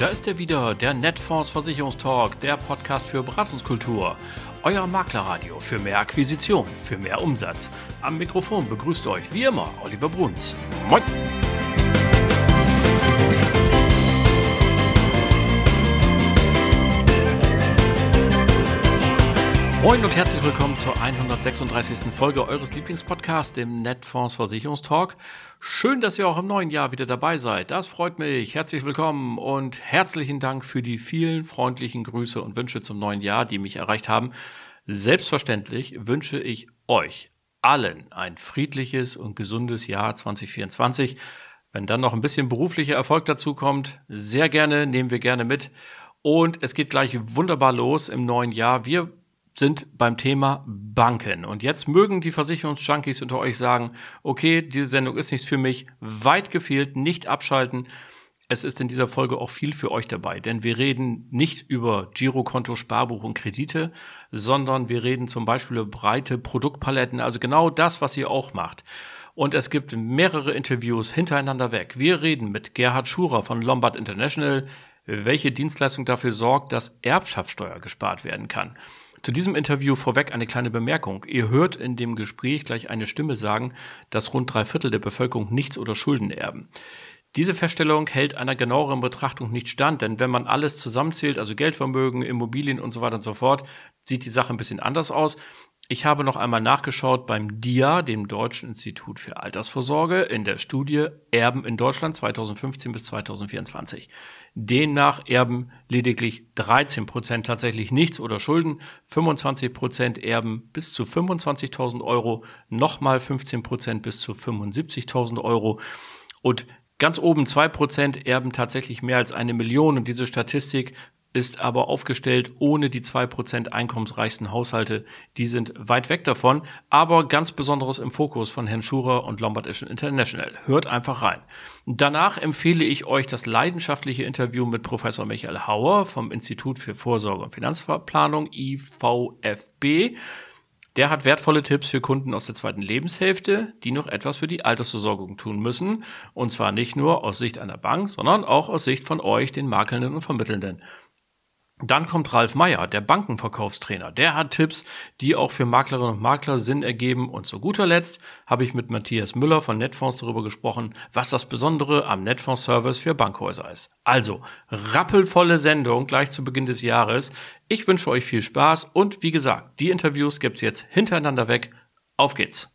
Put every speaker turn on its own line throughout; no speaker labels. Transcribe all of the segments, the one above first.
da ist er wieder, der Netfonds Versicherungstalk, der Podcast für Beratungskultur. Euer Maklerradio für mehr Akquisition, für mehr Umsatz. Am Mikrofon begrüßt euch wie immer Oliver Bruns. Moin! Moin und herzlich willkommen zur 136. Folge eures Lieblingspodcasts, dem Netfonds Versicherungstalk. Schön, dass ihr auch im neuen Jahr wieder dabei seid. Das freut mich. Herzlich willkommen und herzlichen Dank für die vielen freundlichen Grüße und Wünsche zum neuen Jahr, die mich erreicht haben. Selbstverständlich wünsche ich euch allen ein friedliches und gesundes Jahr 2024. Wenn dann noch ein bisschen beruflicher Erfolg dazu kommt, sehr gerne, nehmen wir gerne mit. Und es geht gleich wunderbar los im neuen Jahr. Wir sind beim Thema Banken. Und jetzt mögen die Versicherungsjunkies unter euch sagen, okay, diese Sendung ist nichts für mich, weit gefehlt, nicht abschalten. Es ist in dieser Folge auch viel für euch dabei, denn wir reden nicht über Girokonto, Sparbuch und Kredite, sondern wir reden zum Beispiel über breite Produktpaletten, also genau das, was ihr auch macht. Und es gibt mehrere Interviews hintereinander weg. Wir reden mit Gerhard Schurer von Lombard International, welche Dienstleistung dafür sorgt, dass Erbschaftssteuer gespart werden kann. Zu diesem Interview vorweg eine kleine Bemerkung. Ihr hört in dem Gespräch gleich eine Stimme sagen, dass rund drei Viertel der Bevölkerung nichts oder Schulden erben. Diese Feststellung hält einer genaueren Betrachtung nicht stand, denn wenn man alles zusammenzählt, also Geldvermögen, Immobilien und so weiter und so fort, sieht die Sache ein bisschen anders aus. Ich habe noch einmal nachgeschaut beim DIA, dem Deutschen Institut für Altersvorsorge, in der Studie Erben in Deutschland 2015 bis 2024. Demnach erben lediglich 13 Prozent tatsächlich nichts oder Schulden, 25 Prozent erben bis zu 25.000 Euro, nochmal 15 Prozent bis zu 75.000 Euro. Und Ganz oben zwei Prozent erben tatsächlich mehr als eine Million. Und diese Statistik ist aber aufgestellt ohne die zwei Prozent einkommensreichsten Haushalte. Die sind weit weg davon, aber ganz besonderes im Fokus von Herrn Schurer und Lombard International. Hört einfach rein. Danach empfehle ich euch das leidenschaftliche Interview mit Professor Michael Hauer vom Institut für Vorsorge und Finanzplanung IVFB. Der hat wertvolle Tipps für Kunden aus der zweiten Lebenshälfte, die noch etwas für die Altersversorgung tun müssen. Und zwar nicht nur aus Sicht einer Bank, sondern auch aus Sicht von euch, den Makelnden und Vermittelnden. Dann kommt Ralf Meyer, der Bankenverkaufstrainer. Der hat Tipps, die auch für Maklerinnen und Makler Sinn ergeben. Und zu guter Letzt habe ich mit Matthias Müller von Netfonds darüber gesprochen, was das Besondere am Netfonds-Service für Bankhäuser ist. Also, rappelvolle Sendung gleich zu Beginn des Jahres. Ich wünsche euch viel Spaß und wie gesagt, die Interviews gibt's jetzt hintereinander weg. Auf geht's!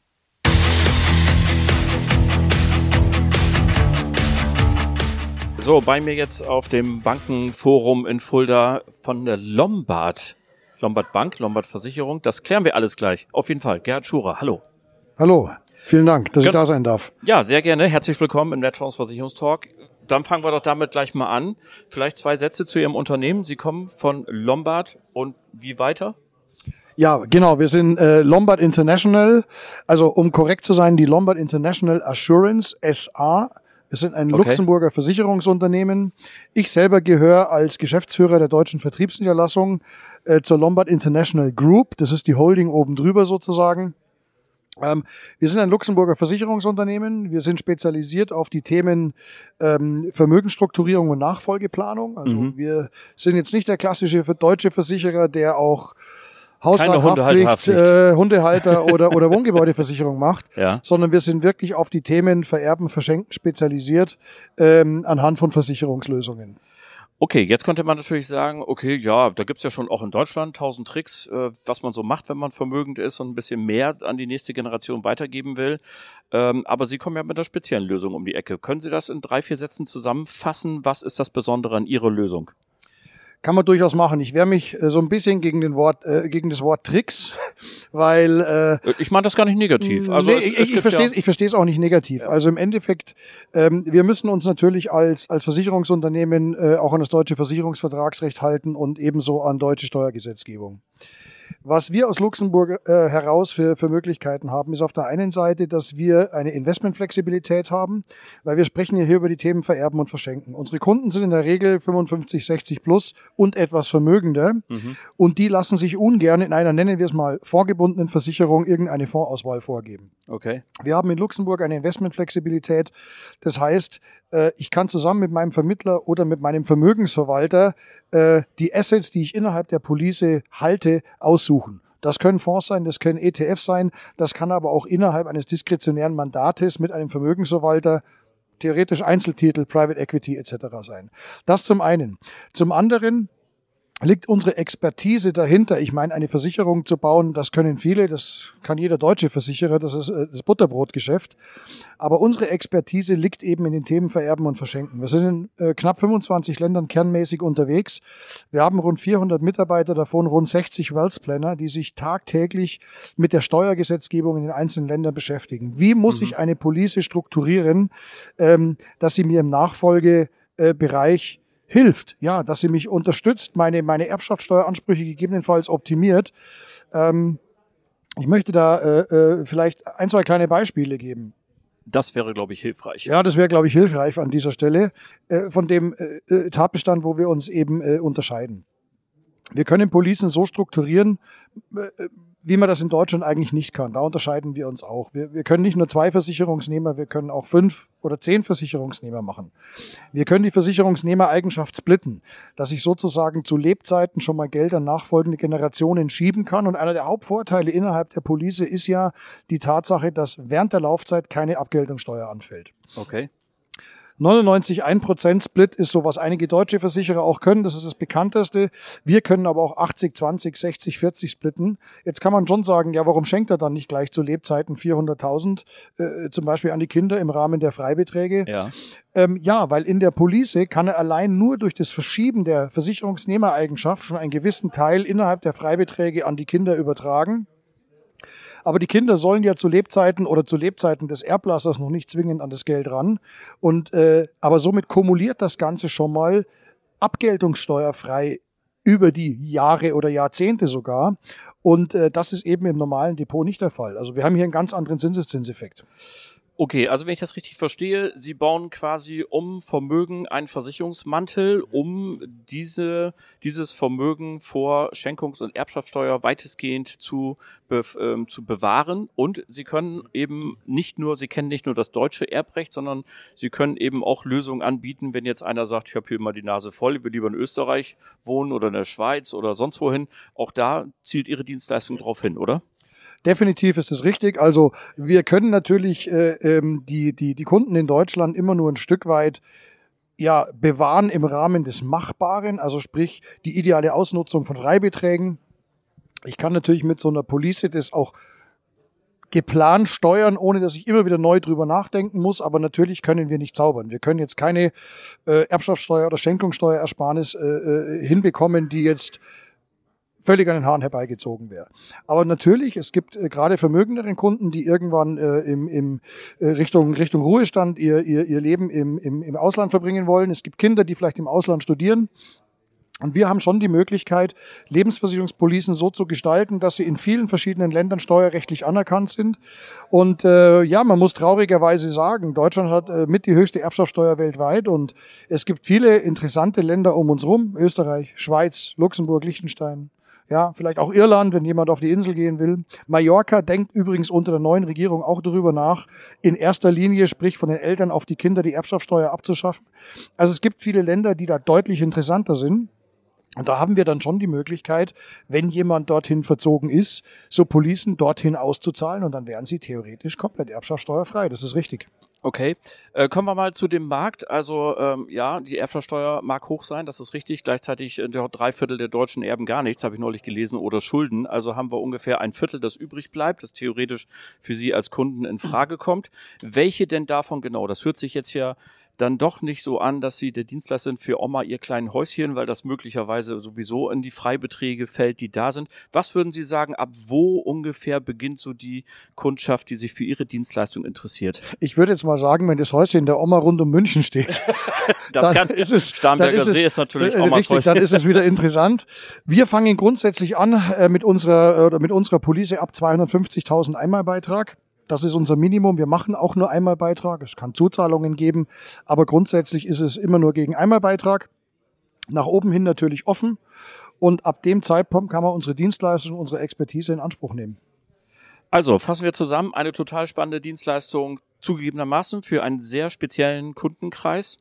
So, bei mir jetzt auf dem Bankenforum in Fulda von der Lombard. Lombard Bank, Lombard Versicherung. Das klären wir alles gleich. Auf jeden Fall. Gerhard Schurer, hallo.
Hallo. Vielen Dank, dass Ge ich da sein darf.
Ja, sehr gerne. Herzlich willkommen im Netfonds Versicherungstalk. Dann fangen wir doch damit gleich mal an. Vielleicht zwei Sätze zu Ihrem Unternehmen. Sie kommen von Lombard und wie weiter?
Ja, genau. Wir sind äh, Lombard International. Also um korrekt zu sein, die Lombard International Assurance SA wir sind ein okay. Luxemburger Versicherungsunternehmen. Ich selber gehöre als Geschäftsführer der deutschen Vertriebsniederlassung äh, zur Lombard International Group. Das ist die Holding oben drüber sozusagen. Ähm, wir sind ein Luxemburger Versicherungsunternehmen. Wir sind spezialisiert auf die Themen ähm, Vermögensstrukturierung und Nachfolgeplanung. Also mhm. wir sind jetzt nicht der klassische deutsche Versicherer, der auch Hausrathaftpflicht, äh, Hundehalter oder, oder Wohngebäudeversicherung macht, ja. sondern wir sind wirklich auf die Themen Vererben, Verschenken spezialisiert ähm, anhand von Versicherungslösungen.
Okay, jetzt könnte man natürlich sagen, okay, ja, da gibt's ja schon auch in Deutschland tausend Tricks, äh, was man so macht, wenn man vermögend ist und ein bisschen mehr an die nächste Generation weitergeben will. Ähm, aber Sie kommen ja mit einer speziellen Lösung um die Ecke. Können Sie das in drei, vier Sätzen zusammenfassen? Was ist das Besondere an Ihrer Lösung?
Kann man durchaus machen. Ich wehre mich äh, so ein bisschen gegen den Wort, äh, gegen das Wort Tricks, weil
äh, ich meine das gar nicht negativ. Also
nee, es, ich, es ich verstehe ja ich verstehe es auch nicht negativ. Ja. Also im Endeffekt, ähm, wir müssen uns natürlich als als Versicherungsunternehmen äh, auch an das deutsche Versicherungsvertragsrecht halten und ebenso an deutsche Steuergesetzgebung. Was wir aus Luxemburg äh, heraus für, für Möglichkeiten haben, ist auf der einen Seite, dass wir eine Investmentflexibilität haben, weil wir sprechen ja hier über die Themen Vererben und Verschenken. Unsere Kunden sind in der Regel 55, 60 plus und etwas vermögender mhm. und die lassen sich ungern in einer, nennen wir es mal, vorgebundenen Versicherung irgendeine Fondsauswahl vorgeben.
Okay.
Wir haben in Luxemburg eine Investmentflexibilität. Das heißt, äh, ich kann zusammen mit meinem Vermittler oder mit meinem Vermögensverwalter äh, die Assets, die ich innerhalb der Police halte, aussuchen suchen. Das können Fonds sein, das können ETFs sein, das kann aber auch innerhalb eines diskretionären Mandates mit einem Vermögensverwalter theoretisch Einzeltitel, Private Equity etc. sein. Das zum einen. Zum anderen liegt unsere Expertise dahinter. Ich meine, eine Versicherung zu bauen, das können viele, das kann jeder deutsche Versicherer, das ist äh, das Butterbrotgeschäft. Aber unsere Expertise liegt eben in den Themen Vererben und Verschenken. Wir sind in äh, knapp 25 Ländern kernmäßig unterwegs. Wir haben rund 400 Mitarbeiter, davon rund 60 Wealth Planner, die sich tagtäglich mit der Steuergesetzgebung in den einzelnen Ländern beschäftigen. Wie muss mhm. ich eine Police strukturieren, ähm, dass sie mir im Nachfolgebereich hilft, ja, dass sie mich unterstützt, meine, meine Erbschaftssteueransprüche gegebenenfalls optimiert. Ähm, ich möchte da äh, äh, vielleicht ein, zwei kleine Beispiele geben.
Das wäre, glaube ich, hilfreich.
Ja, das wäre, glaube ich, hilfreich an dieser Stelle äh, von dem äh, äh Tatbestand, wo wir uns eben äh, unterscheiden. Wir können Policen so strukturieren, äh, wie man das in Deutschland eigentlich nicht kann. Da unterscheiden wir uns auch. Wir, wir können nicht nur zwei Versicherungsnehmer, wir können auch fünf oder zehn Versicherungsnehmer machen. Wir können die Versicherungsnehmereigenschaft splitten, dass ich sozusagen zu Lebzeiten schon mal Geld an nachfolgende Generationen schieben kann. Und einer der Hauptvorteile innerhalb der Police ist ja die Tatsache, dass während der Laufzeit keine Abgeltungssteuer anfällt.
Okay.
99 1% Split ist so, was einige deutsche Versicherer auch können. Das ist das bekannteste. Wir können aber auch 80, 20, 60, 40 splitten. Jetzt kann man schon sagen, ja, warum schenkt er dann nicht gleich zu Lebzeiten 400.000 äh, zum Beispiel an die Kinder im Rahmen der Freibeträge?
Ja.
Ähm, ja, weil in der Police kann er allein nur durch das Verschieben der Versicherungsnehmereigenschaft schon einen gewissen Teil innerhalb der Freibeträge an die Kinder übertragen. Aber die Kinder sollen ja zu Lebzeiten oder zu Lebzeiten des Erblassers noch nicht zwingend an das Geld ran. Und äh, aber somit kumuliert das Ganze schon mal abgeltungssteuerfrei über die Jahre oder Jahrzehnte sogar. Und äh, das ist eben im normalen Depot nicht der Fall. Also wir haben hier einen ganz anderen Zinseszinseffekt.
Okay, also wenn ich das richtig verstehe, Sie bauen quasi um Vermögen einen Versicherungsmantel, um diese, dieses Vermögen vor Schenkungs- und Erbschaftssteuer weitestgehend zu, be, ähm, zu bewahren. Und Sie können eben nicht nur, Sie kennen nicht nur das deutsche Erbrecht, sondern Sie können eben auch Lösungen anbieten, wenn jetzt einer sagt, ich habe hier immer die Nase voll, ich will lieber in Österreich wohnen oder in der Schweiz oder sonst wohin. Auch da zielt Ihre Dienstleistung drauf hin, oder?
Definitiv ist es richtig. Also wir können natürlich äh, ähm, die, die, die Kunden in Deutschland immer nur ein Stück weit ja, bewahren im Rahmen des Machbaren, also sprich die ideale Ausnutzung von Freibeträgen. Ich kann natürlich mit so einer Police das auch geplant steuern, ohne dass ich immer wieder neu drüber nachdenken muss. Aber natürlich können wir nicht zaubern. Wir können jetzt keine äh, Erbschaftssteuer oder Schenkungssteuerersparnis äh, äh, hinbekommen, die jetzt völlig an den Haaren herbeigezogen wäre. Aber natürlich, es gibt äh, gerade vermögenderen Kunden, die irgendwann äh, im, im äh, Richtung, Richtung Ruhestand ihr, ihr, ihr Leben im, im, im Ausland verbringen wollen. Es gibt Kinder, die vielleicht im Ausland studieren. Und wir haben schon die Möglichkeit, Lebensversicherungspolicen so zu gestalten, dass sie in vielen verschiedenen Ländern steuerrechtlich anerkannt sind. Und äh, ja, man muss traurigerweise sagen, Deutschland hat äh, mit die höchste Erbschaftssteuer weltweit und es gibt viele interessante Länder um uns rum, Österreich, Schweiz, Luxemburg, Liechtenstein, ja, vielleicht auch Irland, wenn jemand auf die Insel gehen will. Mallorca denkt übrigens unter der neuen Regierung auch darüber nach, in erster Linie, sprich von den Eltern auf die Kinder, die Erbschaftssteuer abzuschaffen. Also es gibt viele Länder, die da deutlich interessanter sind. Und da haben wir dann schon die Möglichkeit, wenn jemand dorthin verzogen ist, so Policen dorthin auszuzahlen und dann wären sie theoretisch komplett erbschaftssteuerfrei. Das ist richtig.
Okay, äh, kommen wir mal zu dem Markt. Also ähm, ja, die Erbschaftssteuer mag hoch sein, das ist richtig. Gleichzeitig äh, drei Viertel der Deutschen erben gar nichts, habe ich neulich gelesen, oder Schulden. Also haben wir ungefähr ein Viertel, das übrig bleibt, das theoretisch für Sie als Kunden in Frage kommt. Welche denn davon genau? Das hört sich jetzt ja dann doch nicht so an, dass Sie der Dienstleister sind für Oma ihr kleinen Häuschen, weil das möglicherweise sowieso in die Freibeträge fällt, die da sind. Was würden Sie sagen, ab wo ungefähr beginnt so die Kundschaft, die sich für Ihre Dienstleistung interessiert?
Ich würde jetzt mal sagen, wenn das Häuschen der Oma rund um München steht,
das kann, ist es, Starnberger ist es, See ist natürlich äh, Omas
richtig, Häuschen. Dann ist es wieder interessant. Wir fangen grundsätzlich an äh, mit unserer, oder mit unserer Police ab 250.000 Einmalbeitrag. Das ist unser Minimum. Wir machen auch nur Einmalbeitrag. Es kann Zuzahlungen geben, aber grundsätzlich ist es immer nur gegen Einmalbeitrag. Nach oben hin natürlich offen. Und ab dem Zeitpunkt kann man unsere Dienstleistung, unsere Expertise in Anspruch nehmen.
Also fassen wir zusammen, eine total spannende Dienstleistung zugegebenermaßen für einen sehr speziellen Kundenkreis.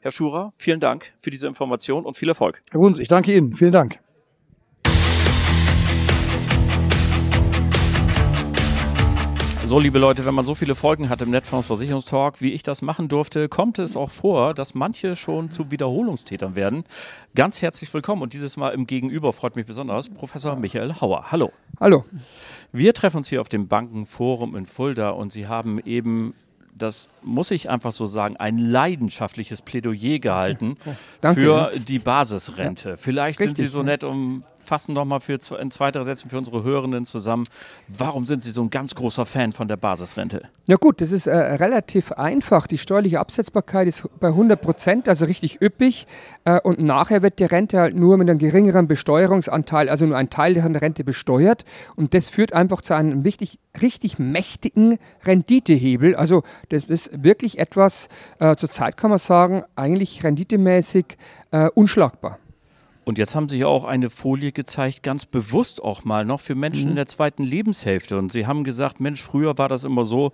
Herr Schurer, vielen Dank für diese Information und viel Erfolg.
Herr Bruns, ich danke Ihnen. Vielen Dank.
So, liebe Leute, wenn man so viele Folgen hat im Netfonds Versicherungstalk, wie ich das machen durfte, kommt es auch vor, dass manche schon zu Wiederholungstätern werden. Ganz herzlich willkommen und dieses Mal im Gegenüber freut mich besonders Professor Michael Hauer. Hallo.
Hallo.
Wir treffen uns hier auf dem Bankenforum in Fulda und Sie haben eben das muss ich einfach so sagen, ein leidenschaftliches Plädoyer gehalten oh, für die Basisrente. Ja. Vielleicht Richtig, sind Sie so nett, um fassen noch mal für in zweiter Sätzen für unsere Hörenden zusammen. Warum sind Sie so ein ganz großer Fan von der Basisrente?
Ja gut, das ist äh, relativ einfach. Die steuerliche Absetzbarkeit ist bei 100 Prozent, also richtig üppig. Äh, und nachher wird die Rente halt nur mit einem geringeren Besteuerungsanteil, also nur ein Teil der Rente besteuert. Und das führt einfach zu einem richtig, richtig mächtigen Renditehebel. Also das ist wirklich etwas, äh, zurzeit kann man sagen, eigentlich renditemäßig äh, unschlagbar.
Und jetzt haben Sie ja auch eine Folie gezeigt, ganz bewusst auch mal noch für Menschen mhm. in der zweiten Lebenshälfte. Und Sie haben gesagt, Mensch, früher war das immer so,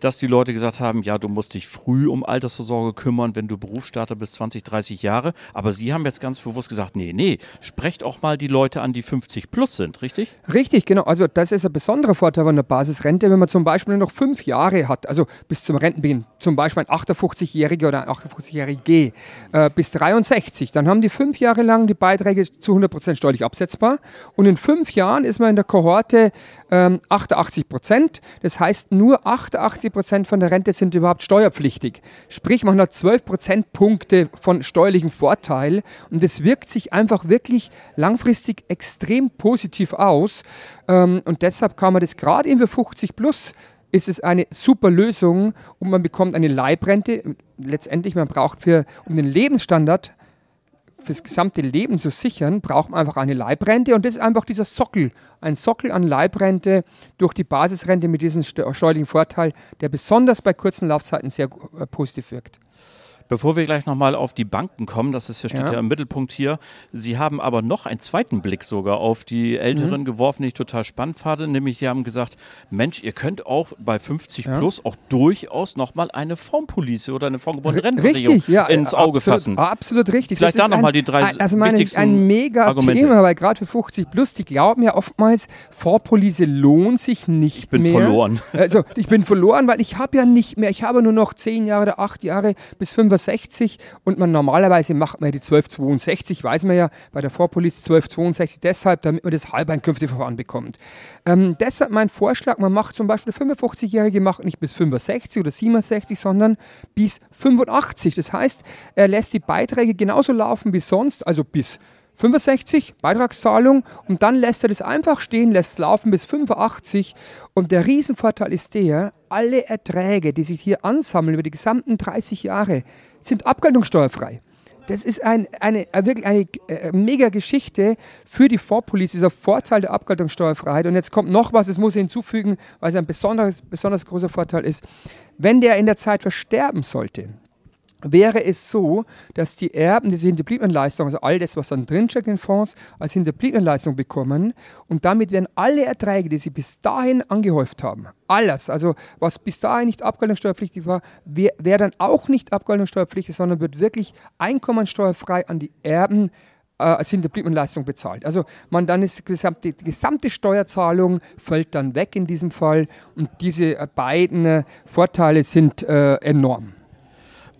dass die Leute gesagt haben, ja, du musst dich früh um Altersvorsorge kümmern, wenn du Berufsstarter bist, 20, 30 Jahre. Aber Sie haben jetzt ganz bewusst gesagt, nee, nee, sprecht auch mal die Leute an, die 50 plus sind, richtig?
Richtig, genau. Also das ist ein besonderer Vorteil von der Basisrente, wenn man zum Beispiel noch fünf Jahre hat, also bis zum Rentenbeginn, zum Beispiel ein 58-Jähriger oder ein 58-Jährige äh, bis 63, dann haben die fünf Jahre lang die Beiträge zu 100% steuerlich absetzbar und in fünf Jahren ist man in der Kohorte ähm, 88% Das heißt, nur 88 30 Prozent von der Rente sind überhaupt steuerpflichtig. Sprich, man hat 12 Prozentpunkte von steuerlichem Vorteil und es wirkt sich einfach wirklich langfristig extrem positiv aus. Ähm, und deshalb kann man das gerade eben für 50 plus ist es eine super Lösung und man bekommt eine Leibrente. Letztendlich, man braucht für, um den Lebensstandard fürs gesamte Leben zu sichern, braucht man einfach eine Leibrente und das ist einfach dieser Sockel, ein Sockel an Leibrente durch die Basisrente mit diesem steuerlichen Vorteil, der besonders bei kurzen Laufzeiten sehr äh, positiv wirkt.
Bevor wir gleich nochmal auf die Banken kommen, das ist steht ja. ja. im Mittelpunkt hier. Sie haben aber noch einen zweiten Blick sogar auf die Älteren mhm. geworfen, den ich total spannend fand. Nämlich, Sie haben gesagt, Mensch, ihr könnt auch bei 50 ja. plus auch durchaus nochmal eine Formpolice oder eine formgebundene Rentenversicherung ja, ins Auge
absolut,
fassen.
Absolut richtig.
Vielleicht da nochmal die drei
also meine, wichtigsten ein mega Argumente. Thema, weil gerade für 50 plus, die glauben ja oftmals, Formpolice lohnt sich nicht
Ich bin
mehr.
verloren.
Also ich bin verloren, weil ich habe ja nicht mehr, ich habe nur noch 10 Jahre oder 8 Jahre bis 65 1260 und man normalerweise macht man die 1262, weiß man ja bei der Vorpolice 1262 deshalb, damit man das Halbeinkünfteverfahren bekommt. Ähm, deshalb mein Vorschlag, man macht zum Beispiel 55-Jährige macht nicht bis 65 oder 67, sondern bis 85. Das heißt, er lässt die Beiträge genauso laufen wie sonst, also bis 65 Beitragszahlung und dann lässt er das einfach stehen, lässt es laufen bis 85 und der Riesenvorteil ist der, alle Erträge, die sich hier ansammeln über die gesamten 30 Jahre, sind abgeltungssteuerfrei. Das ist ein, eine, wirklich eine äh, mega Geschichte für die Vorpolice, dieser Vorteil der Abgeltungssteuerfreiheit. Und jetzt kommt noch was, das muss ich hinzufügen, weil es ein besonderes, besonders großer Vorteil ist. Wenn der in der Zeit versterben sollte, wäre es so, dass die Erben diese Hinterbliebenenleistung, also all das, was dann drinsteckt in Fonds, als Hinterbliebenenleistung bekommen und damit werden alle Erträge, die sie bis dahin angehäuft haben, alles, also was bis dahin nicht abgeltungssteuerpflichtig war, wäre wär dann auch nicht abgeltungssteuerpflichtig, sondern wird wirklich einkommensteuerfrei an die Erben äh, als Hinterbliebenenleistung bezahlt. Also man dann ist gesamte, die gesamte Steuerzahlung fällt dann weg in diesem Fall und diese beiden äh, Vorteile sind äh, enorm.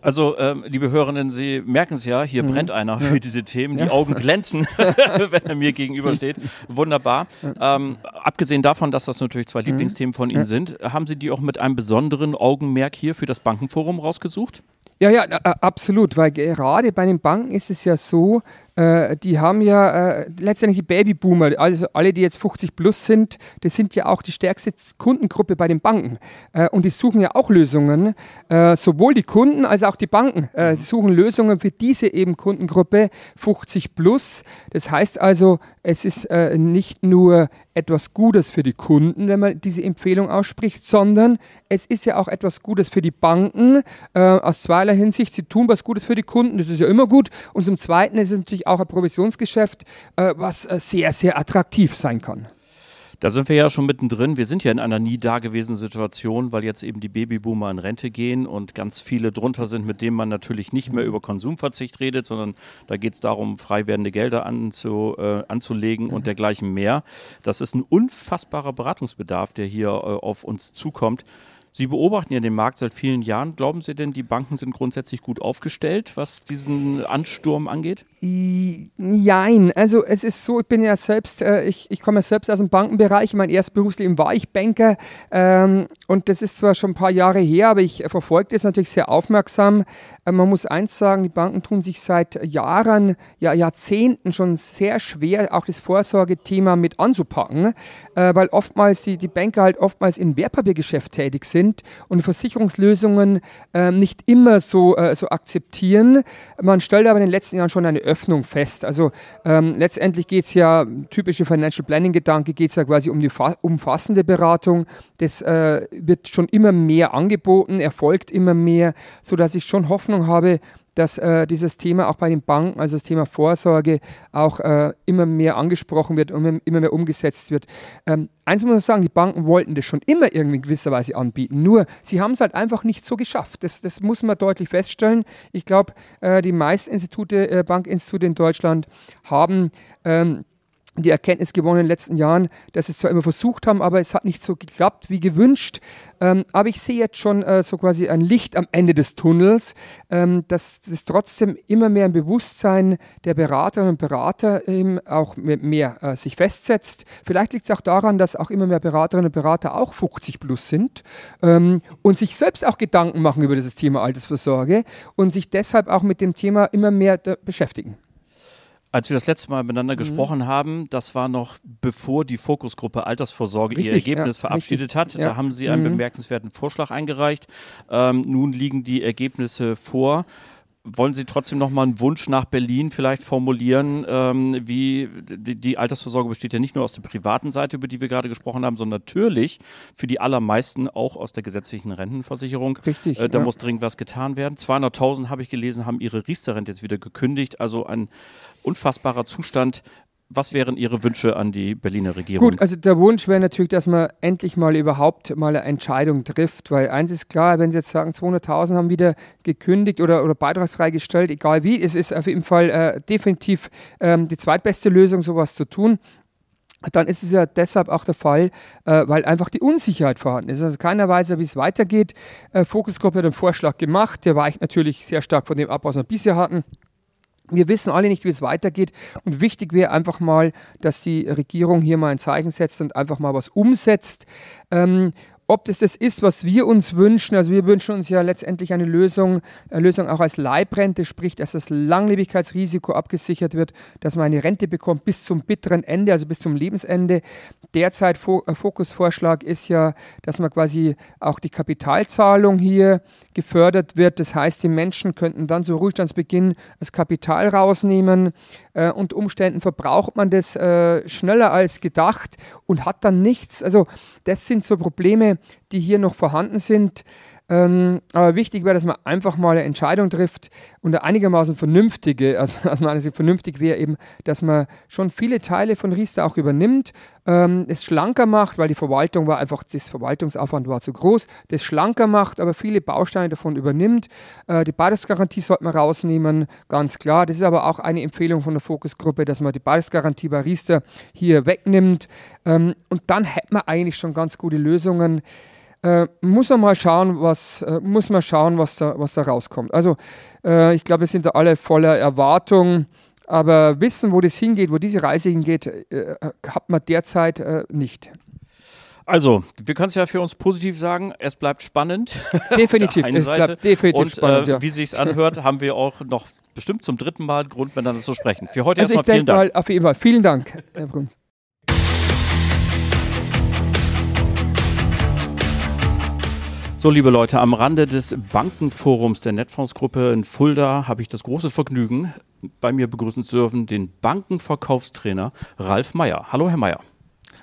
Also, ähm, liebe Hörerinnen, Sie merken es ja, hier mhm. brennt einer ja. für diese Themen. Die ja. Augen glänzen, wenn er mir gegenübersteht. Wunderbar. Ähm, abgesehen davon, dass das natürlich zwei mhm. Lieblingsthemen von Ihnen ja. sind, haben Sie die auch mit einem besonderen Augenmerk hier für das Bankenforum rausgesucht?
Ja, ja, absolut, weil gerade bei den Banken ist es ja so, äh, die haben ja äh, letztendlich die Babyboomer, also alle, die jetzt 50 plus sind, das sind ja auch die stärkste Kundengruppe bei den Banken. Äh, und die suchen ja auch Lösungen, äh, sowohl die Kunden als auch die Banken. Äh, sie suchen Lösungen für diese eben Kundengruppe 50 plus. Das heißt also, es ist nicht nur etwas Gutes für die Kunden, wenn man diese Empfehlung ausspricht, sondern es ist ja auch etwas Gutes für die Banken aus zweierlei Hinsicht. Sie tun was Gutes für die Kunden, das ist ja immer gut. Und zum Zweiten ist es natürlich auch ein Provisionsgeschäft, äh, was äh, sehr, sehr attraktiv sein kann.
Da sind wir ja schon mittendrin. Wir sind ja in einer nie dagewesenen Situation, weil jetzt eben die Babyboomer in Rente gehen und ganz viele drunter sind, mit denen man natürlich nicht mehr über Konsumverzicht redet, sondern da geht es darum, frei werdende Gelder anzu, äh, anzulegen und dergleichen mehr. Das ist ein unfassbarer Beratungsbedarf, der hier äh, auf uns zukommt. Sie beobachten ja den Markt seit vielen Jahren. Glauben Sie denn, die Banken sind grundsätzlich gut aufgestellt, was diesen Ansturm angeht?
Nein, also es ist so, ich bin ja selbst, äh, ich, ich komme ja selbst aus dem Bankenbereich. Mein erstes Berufsleben war ich Banker ähm, und das ist zwar schon ein paar Jahre her, aber ich verfolge das natürlich sehr aufmerksam. Äh, man muss eins sagen, die Banken tun sich seit Jahren, ja Jahrzehnten schon sehr schwer, auch das Vorsorgethema mit anzupacken, äh, weil oftmals die, die Banker halt oftmals in Wertpapiergeschäft tätig sind sind und Versicherungslösungen äh, nicht immer so, äh, so akzeptieren. Man stellt aber in den letzten Jahren schon eine Öffnung fest. Also ähm, letztendlich geht es ja, typische Financial Planning-Gedanke, geht es ja quasi um die umfassende Beratung. Das äh, wird schon immer mehr angeboten, erfolgt immer mehr, sodass ich schon Hoffnung habe, dass äh, dieses Thema auch bei den Banken, also das Thema Vorsorge, auch äh, immer mehr angesprochen wird und immer mehr umgesetzt wird. Ähm, eins muss man sagen, die Banken wollten das schon immer irgendwie in gewisser Weise anbieten, nur sie haben es halt einfach nicht so geschafft. Das, das muss man deutlich feststellen. Ich glaube, äh, die meisten Institute, äh, Bankinstitute in Deutschland haben ähm, die Erkenntnis gewonnen in den letzten Jahren, dass sie es zwar immer versucht haben, aber es hat nicht so geklappt wie gewünscht. Ähm, aber ich sehe jetzt schon äh, so quasi ein Licht am Ende des Tunnels, ähm, dass es trotzdem immer mehr ein Bewusstsein der Beraterinnen und Berater eben auch mehr äh, sich festsetzt. Vielleicht liegt es auch daran, dass auch immer mehr Beraterinnen und Berater auch 50 plus sind ähm, und sich selbst auch Gedanken machen über dieses Thema Altersvorsorge und sich deshalb auch mit dem Thema immer mehr beschäftigen.
Als wir das letzte Mal miteinander mhm. gesprochen haben, das war noch bevor die Fokusgruppe Altersvorsorge richtig, ihr Ergebnis ja, verabschiedet richtig, hat. Ja. Da haben sie einen mhm. bemerkenswerten Vorschlag eingereicht. Ähm, nun liegen die Ergebnisse vor wollen Sie trotzdem noch mal einen Wunsch nach Berlin vielleicht formulieren? Ähm, wie die, die, Altersvorsorge besteht ja nicht nur aus der privaten Seite, über die wir gerade gesprochen haben, sondern natürlich für die allermeisten auch aus der gesetzlichen Rentenversicherung.
Richtig.
Äh, da ja. muss dringend was getan werden. 200.000 habe ich gelesen, haben ihre Riester-Rente jetzt wieder gekündigt. Also ein unfassbarer Zustand. Was wären Ihre Wünsche an die Berliner Regierung?
Gut, also der Wunsch wäre natürlich, dass man endlich mal überhaupt mal eine Entscheidung trifft, weil eins ist klar, wenn Sie jetzt sagen, 200.000 haben wieder gekündigt oder, oder beitragsfrei gestellt, egal wie, es ist auf jeden Fall äh, definitiv ähm, die zweitbeste Lösung, sowas zu tun dann ist es ja deshalb auch der Fall, äh, weil einfach die Unsicherheit vorhanden ist. Also keiner weiß ja, wie es weitergeht. Äh, Fokusgruppe hat einen Vorschlag gemacht, der weicht natürlich sehr stark von dem ab, was wir bisher hatten. Wir wissen alle nicht, wie es weitergeht. Und wichtig wäre einfach mal, dass die Regierung hier mal ein Zeichen setzt und einfach mal was umsetzt. Ähm, ob das das ist, was wir uns wünschen. Also wir wünschen uns ja letztendlich eine Lösung, eine Lösung auch als Leibrente, sprich, dass das Langlebigkeitsrisiko abgesichert wird, dass man eine Rente bekommt bis zum bitteren Ende, also bis zum Lebensende. Derzeit äh, Fokusvorschlag ist ja, dass man quasi auch die Kapitalzahlung hier gefördert wird. Das heißt, die Menschen könnten dann zu Ruhestandsbeginn das Kapital rausnehmen. Äh, unter Umständen verbraucht man das äh, schneller als gedacht und hat dann nichts. Also das sind so Probleme, die hier noch vorhanden sind. Ähm, aber wichtig wäre, dass man einfach mal eine Entscheidung trifft und eine einigermaßen vernünftige, also, also meine, vernünftig wäre eben, dass man schon viele Teile von Riester auch übernimmt, ähm, es schlanker macht, weil die Verwaltung war einfach, das Verwaltungsaufwand war zu groß, das schlanker macht, aber viele Bausteine davon übernimmt. Äh, die Basisgarantie sollte man rausnehmen, ganz klar. Das ist aber auch eine Empfehlung von der Fokusgruppe, dass man die Basisgarantie bei Riester hier wegnimmt. Ähm, und dann hätte man eigentlich schon ganz gute Lösungen. Äh, muss man mal schauen, was äh, muss man schauen, was da, was da rauskommt. Also äh, ich glaube, wir sind da alle voller Erwartung, aber wissen, wo das hingeht, wo diese Reise hingeht, äh, hat man derzeit äh, nicht.
Also, wir können es ja für uns positiv sagen, es bleibt spannend.
Definitiv, es
Seite.
bleibt definitiv
Und,
spannend.
Äh,
ja.
wie sich's anhört, haben wir auch noch bestimmt zum dritten Mal Grund, miteinander zu sprechen. Für heute
also
erstmal vielen Dank.
mal, auf jeden Fall, vielen Dank, Herr Bruns.
So, liebe Leute, am Rande des Bankenforums der Netfondsgruppe in Fulda habe ich das große Vergnügen, bei mir begrüßen zu dürfen den Bankenverkaufstrainer Ralf Meyer. Hallo, Herr Meyer.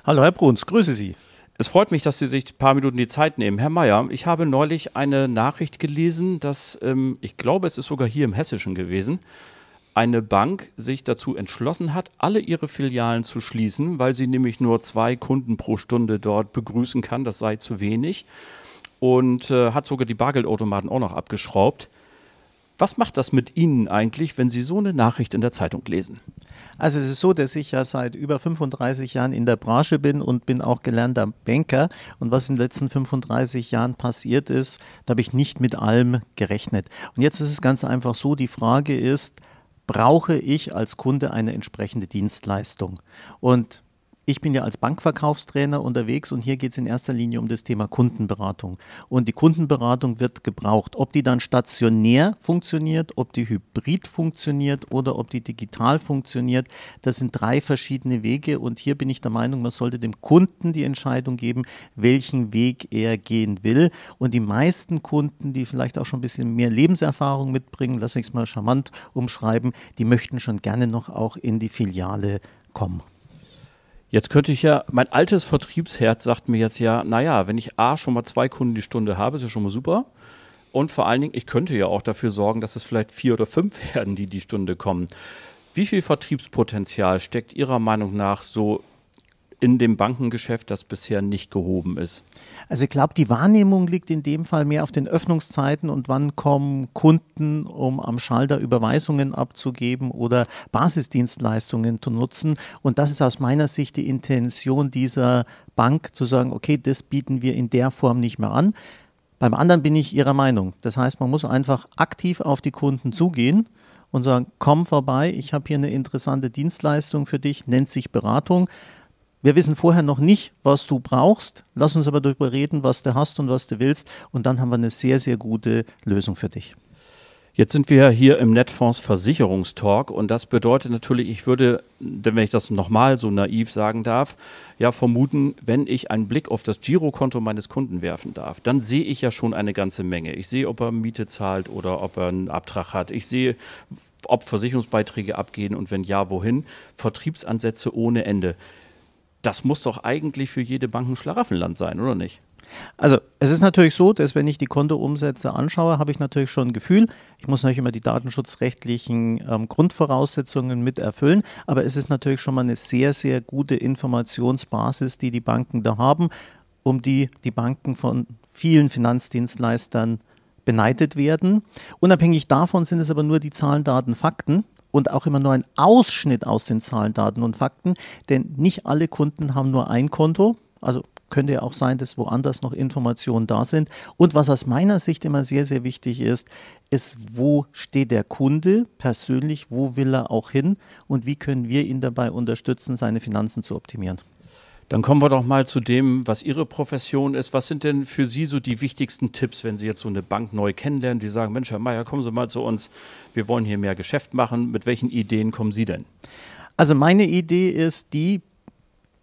Hallo, Herr Bruns, grüße Sie.
Es freut mich, dass Sie sich ein paar Minuten die Zeit nehmen. Herr Meyer, ich habe neulich eine Nachricht gelesen, dass, ähm, ich glaube, es ist sogar hier im Hessischen gewesen, eine Bank sich dazu entschlossen hat, alle ihre Filialen zu schließen, weil sie nämlich nur zwei Kunden pro Stunde dort begrüßen kann. Das sei zu wenig. Und äh, hat sogar die Bargeldautomaten auch noch abgeschraubt. Was macht das mit Ihnen eigentlich, wenn Sie so eine Nachricht in der Zeitung lesen?
Also es ist so, dass ich ja seit über 35 Jahren in der Branche bin und bin auch gelernter Banker. Und was in den letzten 35 Jahren passiert ist, da habe ich nicht mit allem gerechnet. Und jetzt ist es ganz einfach so, die Frage ist, brauche ich als Kunde eine entsprechende Dienstleistung? Und ich bin ja als Bankverkaufstrainer unterwegs und hier geht es in erster Linie um das Thema Kundenberatung. Und die Kundenberatung wird gebraucht. Ob die dann stationär funktioniert, ob die hybrid funktioniert oder ob die digital funktioniert, das sind drei verschiedene Wege. Und hier bin ich der Meinung, man sollte dem Kunden die Entscheidung geben, welchen Weg er gehen will. Und die meisten Kunden, die vielleicht auch schon ein bisschen mehr Lebenserfahrung mitbringen, lasse ich es mal charmant umschreiben, die möchten schon gerne noch auch in die Filiale kommen.
Jetzt könnte ich ja, mein altes Vertriebsherz sagt mir jetzt ja, naja, wenn ich A schon mal zwei Kunden die Stunde habe, ist ja schon mal super. Und vor allen Dingen, ich könnte ja auch dafür sorgen, dass es vielleicht vier oder fünf werden, die die Stunde kommen. Wie viel Vertriebspotenzial steckt Ihrer Meinung nach so in dem Bankengeschäft, das bisher nicht gehoben ist?
Also ich glaube, die Wahrnehmung liegt in dem Fall mehr auf den Öffnungszeiten und wann kommen Kunden, um am Schalter Überweisungen abzugeben oder Basisdienstleistungen zu nutzen. Und das ist aus meiner Sicht die Intention dieser Bank, zu sagen, okay, das bieten wir in der Form nicht mehr an. Beim anderen bin ich Ihrer Meinung. Das heißt, man muss einfach aktiv auf die Kunden zugehen und sagen, komm vorbei, ich habe hier eine interessante Dienstleistung für dich, nennt sich Beratung. Wir wissen vorher noch nicht, was du brauchst. Lass uns aber darüber reden, was du hast und was du willst. Und dann haben wir eine sehr, sehr gute Lösung für dich.
Jetzt sind wir hier im Netfonds Versicherungstalk und das bedeutet natürlich, ich würde, wenn ich das nochmal so naiv sagen darf, ja vermuten, wenn ich einen Blick auf das Girokonto meines Kunden werfen darf, dann sehe ich ja schon eine ganze Menge. Ich sehe, ob er Miete zahlt oder ob er einen Abtrag hat. Ich sehe, ob Versicherungsbeiträge abgehen und wenn ja, wohin. Vertriebsansätze ohne Ende. Das muss doch eigentlich für jede Bank ein Schlaraffenland sein, oder nicht?
Also es ist natürlich so, dass wenn ich die Kontoumsätze anschaue, habe ich natürlich schon ein Gefühl, ich muss natürlich immer die datenschutzrechtlichen ähm, Grundvoraussetzungen mit erfüllen, aber es ist natürlich schon mal eine sehr, sehr gute Informationsbasis, die die Banken da haben, um die die Banken von vielen Finanzdienstleistern beneidet werden. Unabhängig davon sind es aber nur die Zahlen, Daten, Fakten und auch immer nur ein Ausschnitt aus den Zahlen, Daten und Fakten, denn nicht alle Kunden haben nur ein Konto. Also könnte ja auch sein, dass woanders noch Informationen da sind. Und was aus meiner Sicht immer sehr, sehr wichtig ist, ist, wo steht der Kunde persönlich, wo will er auch hin und wie können wir ihn dabei unterstützen, seine Finanzen zu optimieren.
Dann kommen wir doch mal zu dem, was Ihre Profession ist. Was sind denn für Sie so die wichtigsten Tipps, wenn Sie jetzt so eine Bank neu kennenlernen, die sagen, Mensch, Herr Meier, kommen Sie mal zu uns, wir wollen hier mehr Geschäft machen. Mit welchen Ideen kommen Sie denn?
Also meine Idee ist die,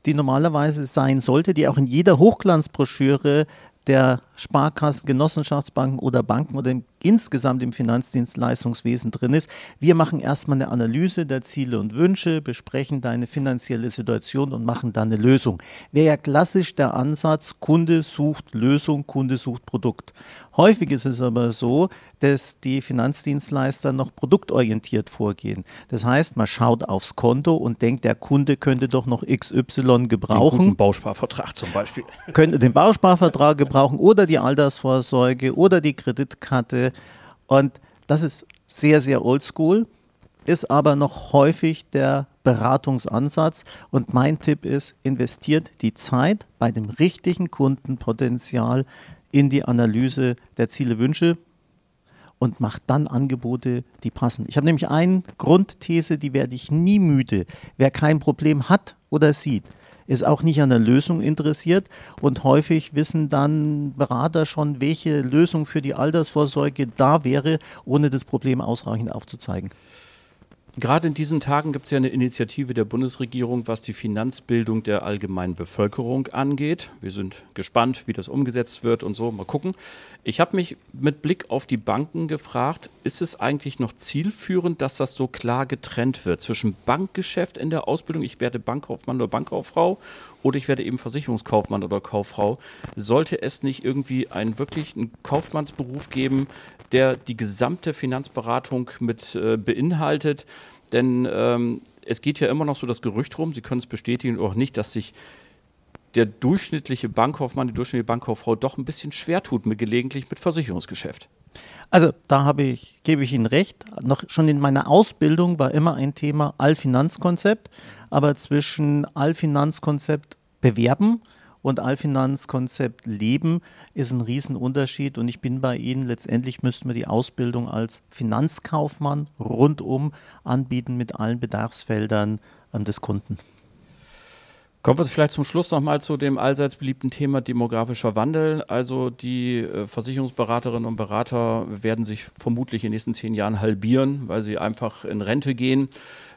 die normalerweise sein sollte, die auch in jeder Hochglanzbroschüre der Sparkassen, Genossenschaftsbanken oder Banken oder im, insgesamt im Finanzdienstleistungswesen drin ist. Wir machen erstmal eine Analyse der Ziele und Wünsche, besprechen deine finanzielle Situation und machen dann eine Lösung. Wäre ja klassisch der Ansatz, Kunde sucht Lösung, Kunde sucht Produkt. Häufig ist es aber so, dass die Finanzdienstleister noch produktorientiert vorgehen. Das heißt, man schaut aufs Konto und denkt, der Kunde könnte doch noch XY gebrauchen.
Den Bausparvertrag zum Beispiel.
Könnte den Bausparvertrag gebrauchen oder die Altersvorsorge oder die Kreditkarte. Und das ist sehr, sehr oldschool, ist aber noch häufig der Beratungsansatz. Und mein Tipp ist, investiert die Zeit bei dem richtigen Kundenpotenzial in die Analyse der Ziele, Wünsche und macht dann Angebote, die passen. Ich habe nämlich eine Grundthese, die werde ich nie müde. Wer kein Problem hat oder sieht, ist auch nicht an der Lösung interessiert und häufig wissen dann Berater schon, welche Lösung für die Altersvorsorge da wäre, ohne das Problem ausreichend aufzuzeigen.
Gerade in diesen Tagen gibt es ja eine Initiative der Bundesregierung, was die Finanzbildung der allgemeinen Bevölkerung angeht. Wir sind gespannt, wie das umgesetzt wird und so. Mal gucken. Ich habe mich mit Blick auf die Banken gefragt, ist es eigentlich noch zielführend, dass das so klar getrennt wird zwischen Bankgeschäft in der Ausbildung, ich werde Bankkaufmann oder Bankkauffrau oder ich werde eben Versicherungskaufmann oder Kauffrau. Sollte es nicht irgendwie einen wirklichen Kaufmannsberuf geben, der die gesamte Finanzberatung mit äh, beinhaltet? Denn ähm, es geht ja immer noch so das Gerücht rum, Sie können es bestätigen oder auch nicht, dass sich der durchschnittliche Bankkaufmann, die durchschnittliche Bankkauffrau doch ein bisschen schwer tut mit gelegentlich mit Versicherungsgeschäft.
Also da ich, gebe ich Ihnen recht. Noch schon in meiner Ausbildung war immer ein Thema Allfinanzkonzept, aber zwischen Allfinanzkonzept bewerben und Allfinanzkonzept leben ist ein Riesenunterschied und ich bin bei Ihnen, letztendlich müssten wir die Ausbildung als Finanzkaufmann rundum anbieten mit allen Bedarfsfeldern ähm, des Kunden.
Kommen wir vielleicht zum Schluss nochmal zu dem allseits beliebten Thema demografischer Wandel. Also die äh, Versicherungsberaterinnen und Berater werden sich vermutlich in den nächsten zehn Jahren halbieren, weil sie einfach in Rente gehen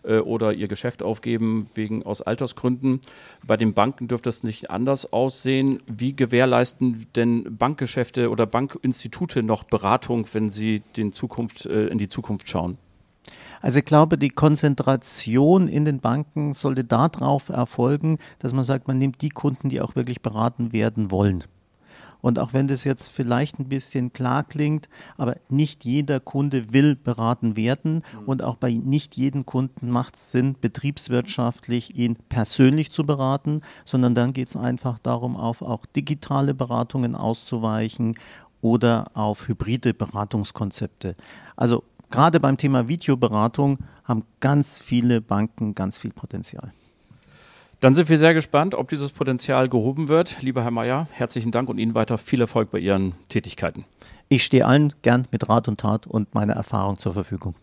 äh, oder ihr Geschäft aufgeben wegen aus Altersgründen. Bei den Banken dürfte es nicht anders aussehen. Wie gewährleisten denn Bankgeschäfte oder Bankinstitute noch Beratung, wenn sie den Zukunft, äh, in die Zukunft schauen?
Also ich glaube, die Konzentration in den Banken sollte darauf erfolgen, dass man sagt, man nimmt die Kunden, die auch wirklich beraten werden wollen. Und auch wenn das jetzt vielleicht ein bisschen klar klingt, aber nicht jeder Kunde will beraten werden und auch bei nicht jedem Kunden macht es Sinn, betriebswirtschaftlich ihn persönlich zu beraten, sondern dann geht es einfach darum, auf auch digitale Beratungen auszuweichen oder auf hybride Beratungskonzepte. Also gerade beim Thema Videoberatung haben ganz viele Banken ganz viel Potenzial.
Dann sind wir sehr gespannt, ob dieses Potenzial gehoben wird. Lieber Herr Mayer, herzlichen Dank und Ihnen weiter viel Erfolg bei Ihren Tätigkeiten.
Ich stehe allen gern mit Rat und Tat und meiner Erfahrung zur Verfügung.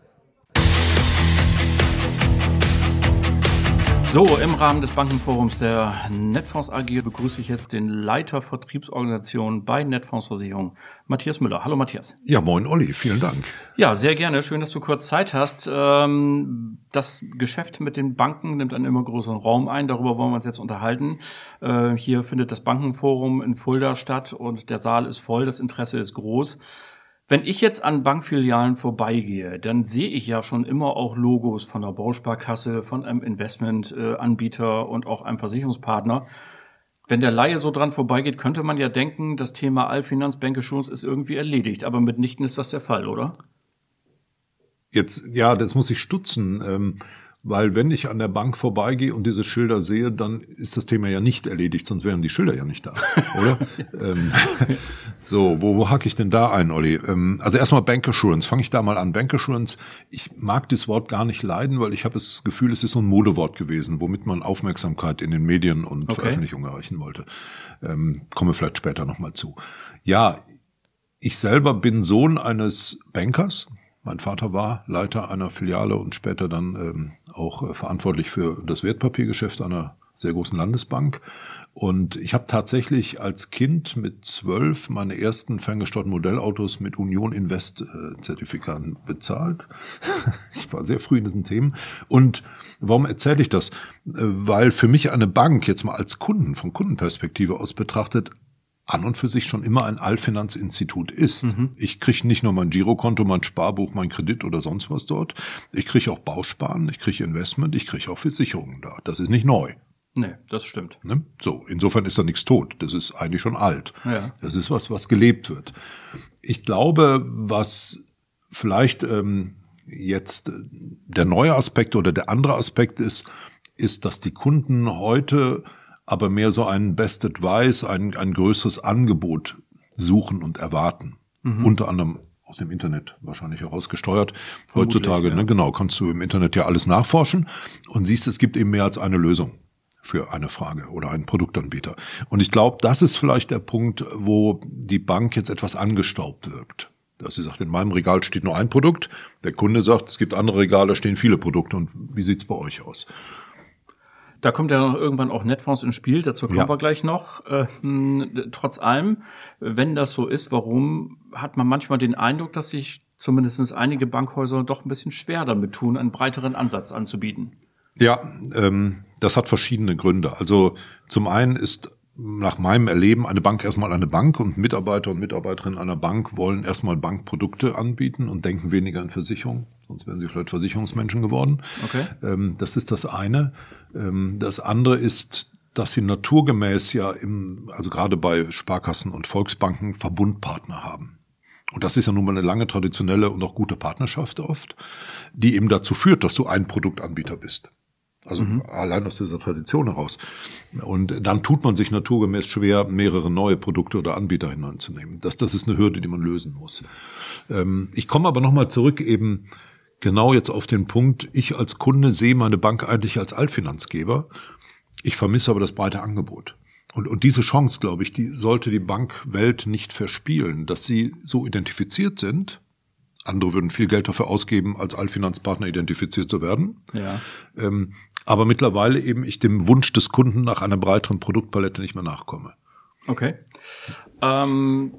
So, im Rahmen des Bankenforums der Netfonds AG begrüße ich jetzt den Leiter Vertriebsorganisation bei Netfonds Versicherung, Matthias Müller. Hallo Matthias.
Ja, moin Olli, vielen Dank.
Ja, sehr gerne. Schön, dass du kurz Zeit hast. Ähm, das Geschäft mit den Banken nimmt einen immer größeren Raum ein. Darüber wollen wir uns jetzt unterhalten. Äh, hier findet das Bankenforum in Fulda statt und der Saal ist voll, das Interesse ist groß. Wenn ich jetzt an Bankfilialen vorbeigehe, dann sehe ich ja schon immer auch Logos von der Bausparkasse, von einem Investmentanbieter und auch einem Versicherungspartner. Wenn der Laie so dran vorbeigeht, könnte man ja denken, das Thema Allfinanz, Bankassurance ist irgendwie erledigt. Aber mitnichten ist das der Fall, oder?
Jetzt, ja, das muss ich stutzen. Ähm weil wenn ich an der Bank vorbeigehe und diese Schilder sehe, dann ist das Thema ja nicht erledigt, sonst wären die Schilder ja nicht da, oder? ähm, so, wo, wo hacke ich denn da ein, Olli? Ähm, also erstmal Bank Assurance. Fange ich da mal an. Bank Assurance, ich mag das Wort gar nicht leiden, weil ich habe das Gefühl, es ist so ein Modewort gewesen, womit man Aufmerksamkeit in den Medien und okay. Veröffentlichungen erreichen wollte. Ähm, komme vielleicht später nochmal zu. Ja, ich selber bin Sohn eines Bankers, mein Vater war Leiter einer Filiale und später dann ähm, auch äh, verantwortlich für das Wertpapiergeschäft einer sehr großen Landesbank. Und ich habe tatsächlich als Kind mit zwölf meine ersten ferngesteuerten Modellautos mit Union Invest äh, Zertifikaten bezahlt. ich war sehr früh in diesen Themen. Und warum erzähle ich das? Äh, weil für mich eine Bank jetzt mal als Kunden, von Kundenperspektive aus betrachtet, an und für sich schon immer ein Allfinanzinstitut ist. Mhm. Ich kriege nicht nur mein Girokonto, mein Sparbuch, mein Kredit oder sonst was dort. Ich kriege auch Bausparen, ich kriege Investment, ich kriege auch Versicherungen da. Das ist nicht neu.
Nee, das stimmt.
Ne? So, insofern ist da nichts tot. Das ist eigentlich schon alt.
Ja.
Das ist was, was gelebt wird. Ich glaube, was vielleicht ähm, jetzt der neue Aspekt oder der andere Aspekt ist, ist, dass die Kunden heute aber mehr so ein Best Advice, ein, ein größeres Angebot suchen und erwarten. Mhm. Unter anderem aus dem Internet wahrscheinlich herausgesteuert. Heutzutage, ja. ne, genau, kannst du im Internet ja alles nachforschen und siehst, es gibt eben mehr als eine Lösung für eine Frage oder einen Produktanbieter. Und ich glaube, das ist vielleicht der Punkt, wo die Bank jetzt etwas angestaubt wirkt. Dass sie sagt, in meinem Regal steht nur ein Produkt, der Kunde sagt, es gibt andere Regale, da stehen viele Produkte und wie sieht's bei euch aus?
Da kommt ja noch irgendwann auch Netfonds ins Spiel, dazu kommen ja. wir gleich noch. Ähm, trotz allem, wenn das so ist, warum hat man manchmal den Eindruck, dass sich zumindest einige Bankhäuser doch ein bisschen schwer damit tun, einen breiteren Ansatz anzubieten?
Ja, ähm, das hat verschiedene Gründe. Also zum einen ist nach meinem Erleben eine Bank erstmal eine Bank und Mitarbeiter und Mitarbeiterinnen einer Bank wollen erstmal Bankprodukte anbieten und denken weniger an Versicherung. Sonst wären sie vielleicht Versicherungsmenschen geworden. Okay. Ähm, das ist das eine. Ähm, das andere ist, dass sie naturgemäß ja im, also gerade bei Sparkassen und Volksbanken Verbundpartner haben. Und das ist ja nun mal eine lange traditionelle und auch gute Partnerschaft oft, die eben dazu führt, dass du ein Produktanbieter bist. Also mhm. allein aus dieser Tradition heraus. Und dann tut man sich naturgemäß schwer, mehrere neue Produkte oder Anbieter hineinzunehmen. Das, das ist eine Hürde, die man lösen muss. Ähm, ich komme aber nochmal zurück eben genau jetzt auf den Punkt, ich als Kunde sehe meine Bank eigentlich als Altfinanzgeber. Ich vermisse aber das breite Angebot. Und, und diese Chance, glaube ich, die sollte die Bankwelt nicht verspielen, dass sie so identifiziert sind andere würden viel Geld dafür ausgeben, als Allfinanzpartner identifiziert zu werden. Ja. Ähm, aber mittlerweile eben ich dem Wunsch des Kunden nach einer breiteren Produktpalette nicht mehr nachkomme.
Okay. Ähm,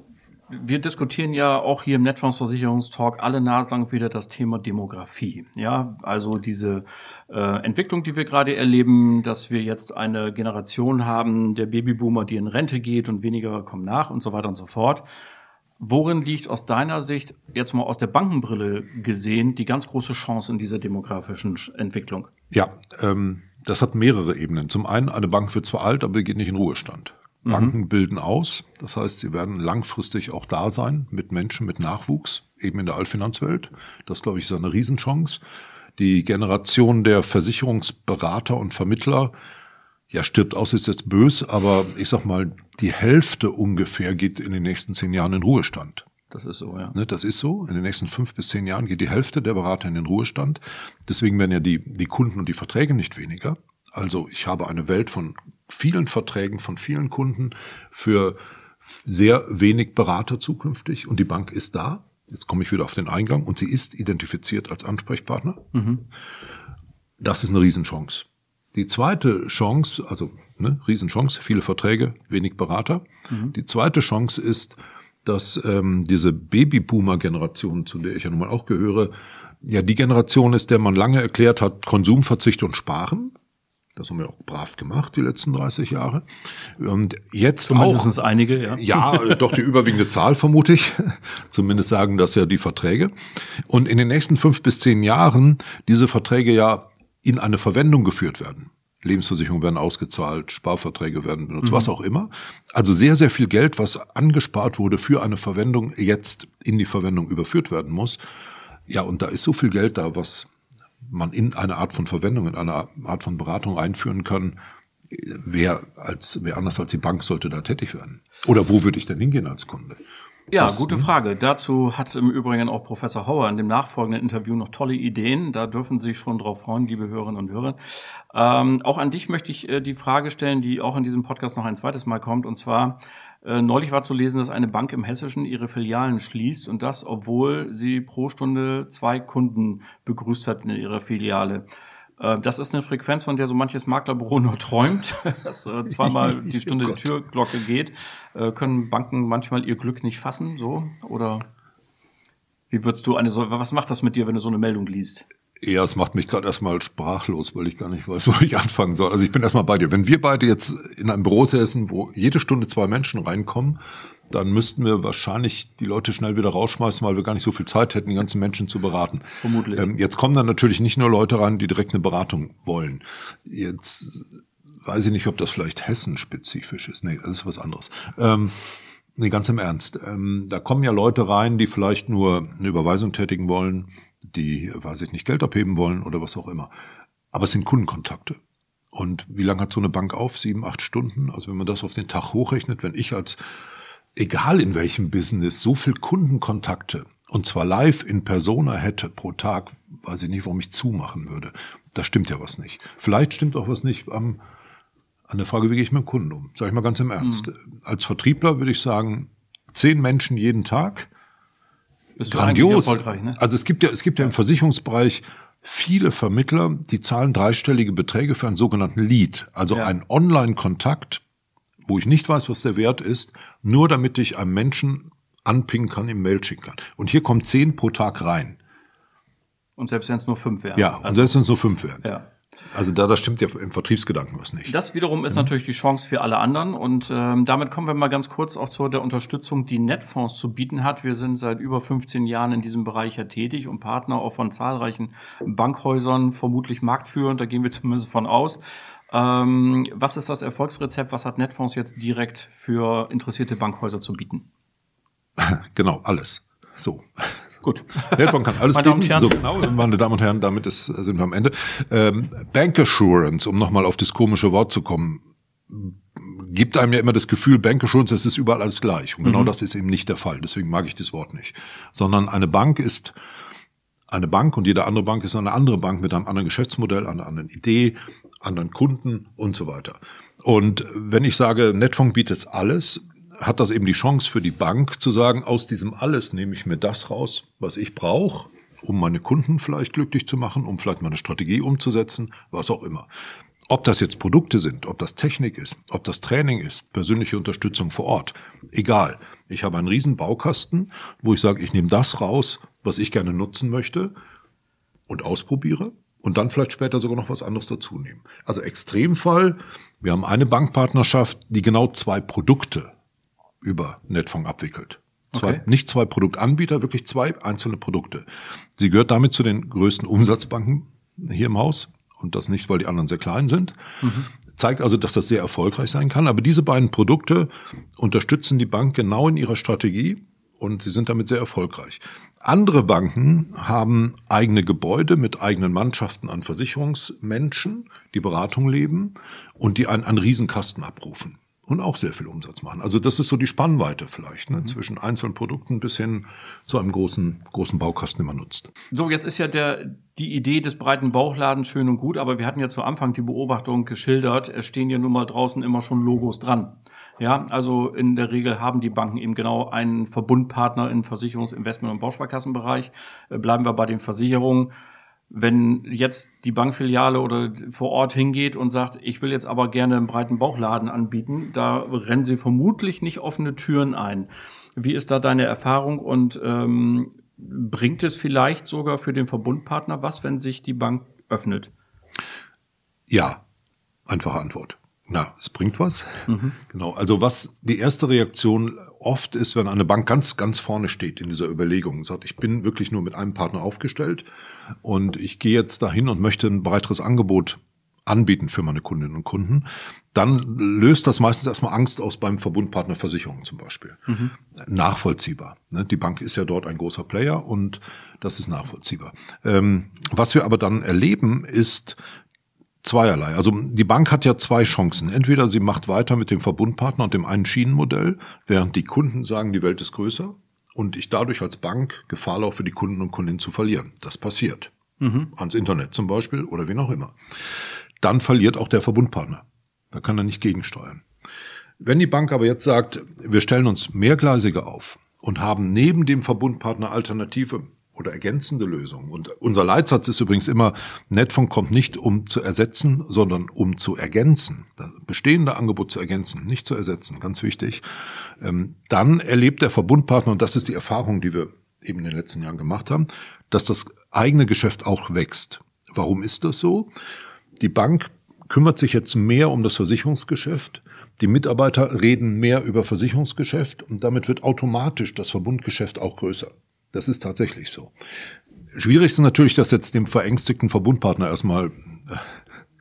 wir diskutieren ja auch hier im Netfondsversicherungstalk alle naslang wieder das Thema Demografie. Ja, also diese äh, Entwicklung, die wir gerade erleben, dass wir jetzt eine Generation haben der Babyboomer, die in Rente geht und weniger kommen nach und so weiter und so fort. Worin liegt aus deiner Sicht, jetzt mal aus der Bankenbrille gesehen, die ganz große Chance in dieser demografischen Entwicklung?
Ja, ähm, das hat mehrere Ebenen. Zum einen, eine Bank wird zwar alt, aber geht nicht in Ruhestand. Mhm. Banken mhm. bilden aus, das heißt, sie werden langfristig auch da sein mit Menschen mit Nachwuchs, eben in der Allfinanzwelt. Das, glaube ich, ist eine Riesenchance. Die Generation der Versicherungsberater und Vermittler ja, stirbt aus ist jetzt bös, aber ich sag mal, die Hälfte ungefähr geht in den nächsten zehn Jahren in Ruhestand.
Das ist so, ja.
Ne, das ist so. In den nächsten fünf bis zehn Jahren geht die Hälfte der Berater in den Ruhestand. Deswegen werden ja die, die Kunden und die Verträge nicht weniger. Also ich habe eine Welt von vielen Verträgen, von vielen Kunden für sehr wenig Berater zukünftig und die Bank ist da. Jetzt komme ich wieder auf den Eingang und sie ist identifiziert als Ansprechpartner. Mhm. Das ist eine Riesenchance. Die zweite Chance, also ne, Riesenchance, viele Verträge, wenig Berater. Mhm. Die zweite Chance ist, dass ähm, diese Babyboomer-Generation, zu der ich ja nun mal auch gehöre, ja die Generation ist, der man lange erklärt hat, Konsumverzicht und Sparen. Das haben wir auch brav gemacht, die letzten 30 Jahre. Und jetzt
Zumindest auch. einige, ja.
Ja, doch die überwiegende Zahl vermute ich. Zumindest sagen das ja die Verträge. Und in den nächsten fünf bis zehn Jahren diese Verträge ja in eine Verwendung geführt werden. Lebensversicherungen werden ausgezahlt, Sparverträge werden benutzt, mhm. was auch immer. Also sehr, sehr viel Geld, was angespart wurde für eine Verwendung, jetzt in die Verwendung überführt werden muss. Ja, und da ist so viel Geld da, was man in eine Art von Verwendung, in eine Art von Beratung einführen kann. Wer als, wer anders als die Bank sollte da tätig werden? Oder wo würde ich denn hingehen als Kunde?
Ja, das, gute Frage. Dazu hat im Übrigen auch Professor Hauer in dem nachfolgenden Interview noch tolle Ideen. Da dürfen Sie sich schon drauf freuen, liebe Hörerinnen und Hörer. Ähm, auch an dich möchte ich äh, die Frage stellen, die auch in diesem Podcast noch ein zweites Mal kommt. Und zwar, äh, neulich war zu lesen, dass eine Bank im Hessischen ihre Filialen schließt und das, obwohl sie pro Stunde zwei Kunden begrüßt hat in ihrer Filiale. Äh, das ist eine Frequenz, von der so manches Maklerbüro nur träumt, dass äh, zweimal die Stunde oh die Türglocke geht. Äh, können Banken manchmal ihr Glück nicht fassen, so? Oder wie würdest du eine so, was macht das mit dir, wenn du so eine Meldung liest?
Ja, es macht mich gerade erstmal sprachlos, weil ich gar nicht weiß, wo ich anfangen soll. Also ich bin erstmal bei dir. Wenn wir beide jetzt in einem Büro säßen, wo jede Stunde zwei Menschen reinkommen, dann müssten wir wahrscheinlich die Leute schnell wieder rausschmeißen, weil wir gar nicht so viel Zeit hätten, die ganzen Menschen zu beraten. Vermutlich. Ähm, jetzt kommen dann natürlich nicht nur Leute rein, die direkt eine Beratung wollen. Jetzt weiß ich nicht, ob das vielleicht Hessen-spezifisch ist. Nee, das ist was anderes. Ähm, nee, ganz im Ernst. Ähm, da kommen ja Leute rein, die vielleicht nur eine Überweisung tätigen wollen, die, weiß ich nicht, Geld abheben wollen oder was auch immer. Aber es sind Kundenkontakte. Und wie lange hat so eine Bank auf? Sieben, acht Stunden? Also wenn man das auf den Tag hochrechnet, wenn ich als egal in welchem Business, so viel Kundenkontakte und zwar live in Persona hätte pro Tag, weiß ich nicht, warum ich zumachen würde. Da stimmt ja was nicht. Vielleicht stimmt auch was nicht am, an der Frage, wie gehe ich mit dem Kunden um? Sag ich mal ganz im Ernst. Mhm. Als Vertriebler würde ich sagen, zehn Menschen jeden Tag. Bist Grandios. Ne? Also es gibt ja, es gibt ja im Versicherungsbereich viele Vermittler, die zahlen dreistellige Beträge für einen sogenannten Lead, also ja. einen Online-Kontakt, wo ich nicht weiß, was der Wert ist, nur damit ich einem Menschen anpingen kann, im Mail schicken kann. Und hier kommen zehn pro Tag rein.
Und selbst wenn es nur fünf wären.
Ja, und also, selbst wenn es nur fünf wären. Ja. Also da, das stimmt ja im Vertriebsgedanken was nicht.
Das wiederum ist mhm. natürlich die Chance für alle anderen und ähm, damit kommen wir mal ganz kurz auch zu der Unterstützung, die Netfonds zu bieten hat. Wir sind seit über 15 Jahren in diesem Bereich ja tätig und Partner auch von zahlreichen Bankhäusern, vermutlich marktführend, da gehen wir zumindest von aus. Ähm, was ist das Erfolgsrezept? Was hat Netfonds jetzt direkt für interessierte Bankhäuser zu bieten?
Genau, alles. So.
Gut.
Netfonds kann alles meine bieten. So genau, meine Damen und Herren, damit ist, sind wir am Ende. Ähm, Bank Assurance, um nochmal auf das komische Wort zu kommen, gibt einem ja immer das Gefühl, Bank Assurance, es ist überall alles gleich. Und genau mhm. das ist eben nicht der Fall. Deswegen mag ich das Wort nicht. Sondern eine Bank ist eine Bank und jede andere Bank ist eine andere Bank mit einem anderen Geschäftsmodell, einer anderen Idee, anderen Kunden und so weiter. Und wenn ich sage, Netfonds bietet alles, hat das eben die Chance für die Bank zu sagen, aus diesem alles nehme ich mir das raus, was ich brauche, um meine Kunden vielleicht glücklich zu machen, um vielleicht meine Strategie umzusetzen, was auch immer. Ob das jetzt Produkte sind, ob das Technik ist, ob das Training ist, persönliche Unterstützung vor Ort, egal. Ich habe einen riesen Baukasten, wo ich sage, ich nehme das raus, was ich gerne nutzen möchte und ausprobiere und dann vielleicht später sogar noch was anderes dazu nehmen. Also Extremfall, wir haben eine Bankpartnerschaft, die genau zwei Produkte über Netfonds abwickelt. Zwei, okay. Nicht zwei Produktanbieter, wirklich zwei einzelne Produkte. Sie gehört damit zu den größten Umsatzbanken hier im Haus und das nicht, weil die anderen sehr klein sind. Mhm. Zeigt also, dass das sehr erfolgreich sein kann. Aber diese beiden Produkte unterstützen die Bank genau in ihrer Strategie und sie sind damit sehr erfolgreich. Andere Banken haben eigene Gebäude mit eigenen Mannschaften an Versicherungsmenschen, die Beratung leben und die einen, einen Riesenkasten abrufen und auch sehr viel Umsatz machen. Also das ist so die Spannweite vielleicht, ne? Mhm. zwischen einzelnen Produkten bis hin zu einem großen, großen Baukasten, den man nutzt.
So, jetzt ist ja der, die Idee des breiten Bauchladens schön und gut, aber wir hatten ja zu Anfang die Beobachtung geschildert, es stehen ja nun mal draußen immer schon Logos dran. Ja, also in der Regel haben die Banken eben genau einen Verbundpartner im Versicherungs-, Investment- und Bausparkassenbereich. Äh, bleiben wir bei den Versicherungen wenn jetzt die Bankfiliale oder vor Ort hingeht und sagt, ich will jetzt aber gerne einen breiten Bauchladen anbieten, da rennen sie vermutlich nicht offene Türen ein. Wie ist da deine Erfahrung und ähm, bringt es vielleicht sogar für den Verbundpartner was, wenn sich die Bank öffnet?
Ja, einfache Antwort. Na, es bringt was. Mhm. Genau. Also was die erste Reaktion oft ist, wenn eine Bank ganz, ganz vorne steht in dieser Überlegung, sagt, ich bin wirklich nur mit einem Partner aufgestellt und ich gehe jetzt dahin und möchte ein breiteres Angebot anbieten für meine Kundinnen und Kunden, dann löst das meistens erstmal Angst aus beim Verbundpartner Versicherung zum Beispiel. Mhm. Nachvollziehbar. Ne? Die Bank ist ja dort ein großer Player und das ist nachvollziehbar. Ähm, was wir aber dann erleben, ist, zweierlei. Also die Bank hat ja zwei Chancen. Entweder sie macht weiter mit dem Verbundpartner und dem einen Schienenmodell, während die Kunden sagen, die Welt ist größer und ich dadurch als Bank Gefahr laufe, die Kunden und Kundinnen zu verlieren. Das passiert. Mhm. Ans Internet zum Beispiel oder wen auch immer. Dann verliert auch der Verbundpartner. Da kann er nicht gegensteuern. Wenn die Bank aber jetzt sagt, wir stellen uns mehrgleisiger auf und haben neben dem Verbundpartner Alternative oder ergänzende Lösungen. Und unser Leitsatz ist übrigens immer, Netfonds kommt nicht um zu ersetzen, sondern um zu ergänzen. Das bestehende Angebot zu ergänzen, nicht zu ersetzen, ganz wichtig. Ähm, dann erlebt der Verbundpartner, und das ist die Erfahrung, die wir eben in den letzten Jahren gemacht haben, dass das eigene Geschäft auch wächst. Warum ist das so? Die Bank kümmert sich jetzt mehr um das Versicherungsgeschäft. Die Mitarbeiter reden mehr über Versicherungsgeschäft und damit wird automatisch das Verbundgeschäft auch größer. Das ist tatsächlich so. Schwierig ist natürlich, das jetzt dem verängstigten Verbundpartner erstmal äh,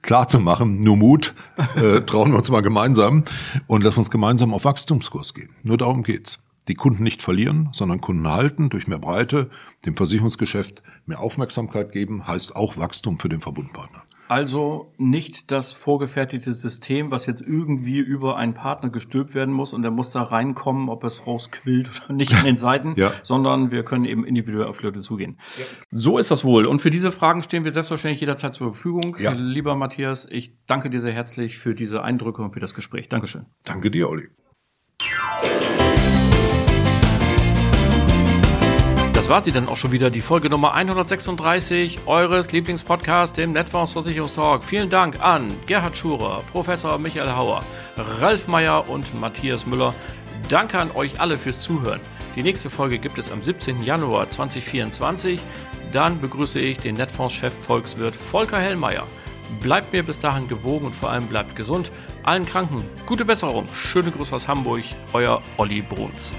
klar zu machen. Nur Mut, äh, trauen wir uns mal gemeinsam und lass uns gemeinsam auf Wachstumskurs gehen. Nur darum geht's. Die Kunden nicht verlieren, sondern Kunden halten durch mehr Breite, dem Versicherungsgeschäft mehr Aufmerksamkeit geben, heißt auch Wachstum für den Verbundpartner.
Also nicht das vorgefertigte System, was jetzt irgendwie über einen Partner gestülpt werden muss und der muss da reinkommen, ob es rausquillt oder nicht an den Seiten, ja. sondern wir können eben individuell auf Leute zugehen. Ja. So ist das wohl. Und für diese Fragen stehen wir selbstverständlich jederzeit zur Verfügung. Ja. Lieber Matthias, ich danke dir sehr herzlich für diese Eindrücke und für das Gespräch. Dankeschön.
Danke dir, Olli.
Das war sie dann auch schon wieder, die Folge Nummer 136 eures Lieblingspodcasts, dem Netfonds Versicherungstalk. Vielen Dank an Gerhard Schurer, Professor Michael Hauer, Ralf Meyer und Matthias Müller. Danke an euch alle fürs Zuhören. Die nächste Folge gibt es am 17. Januar 2024. Dann begrüße ich den Netfonds-Chef Volkswirt Volker Hellmeier. Bleibt mir bis dahin gewogen und vor allem bleibt gesund. Allen Kranken gute Besserung. Schöne Grüße aus Hamburg, euer Olli Bruns.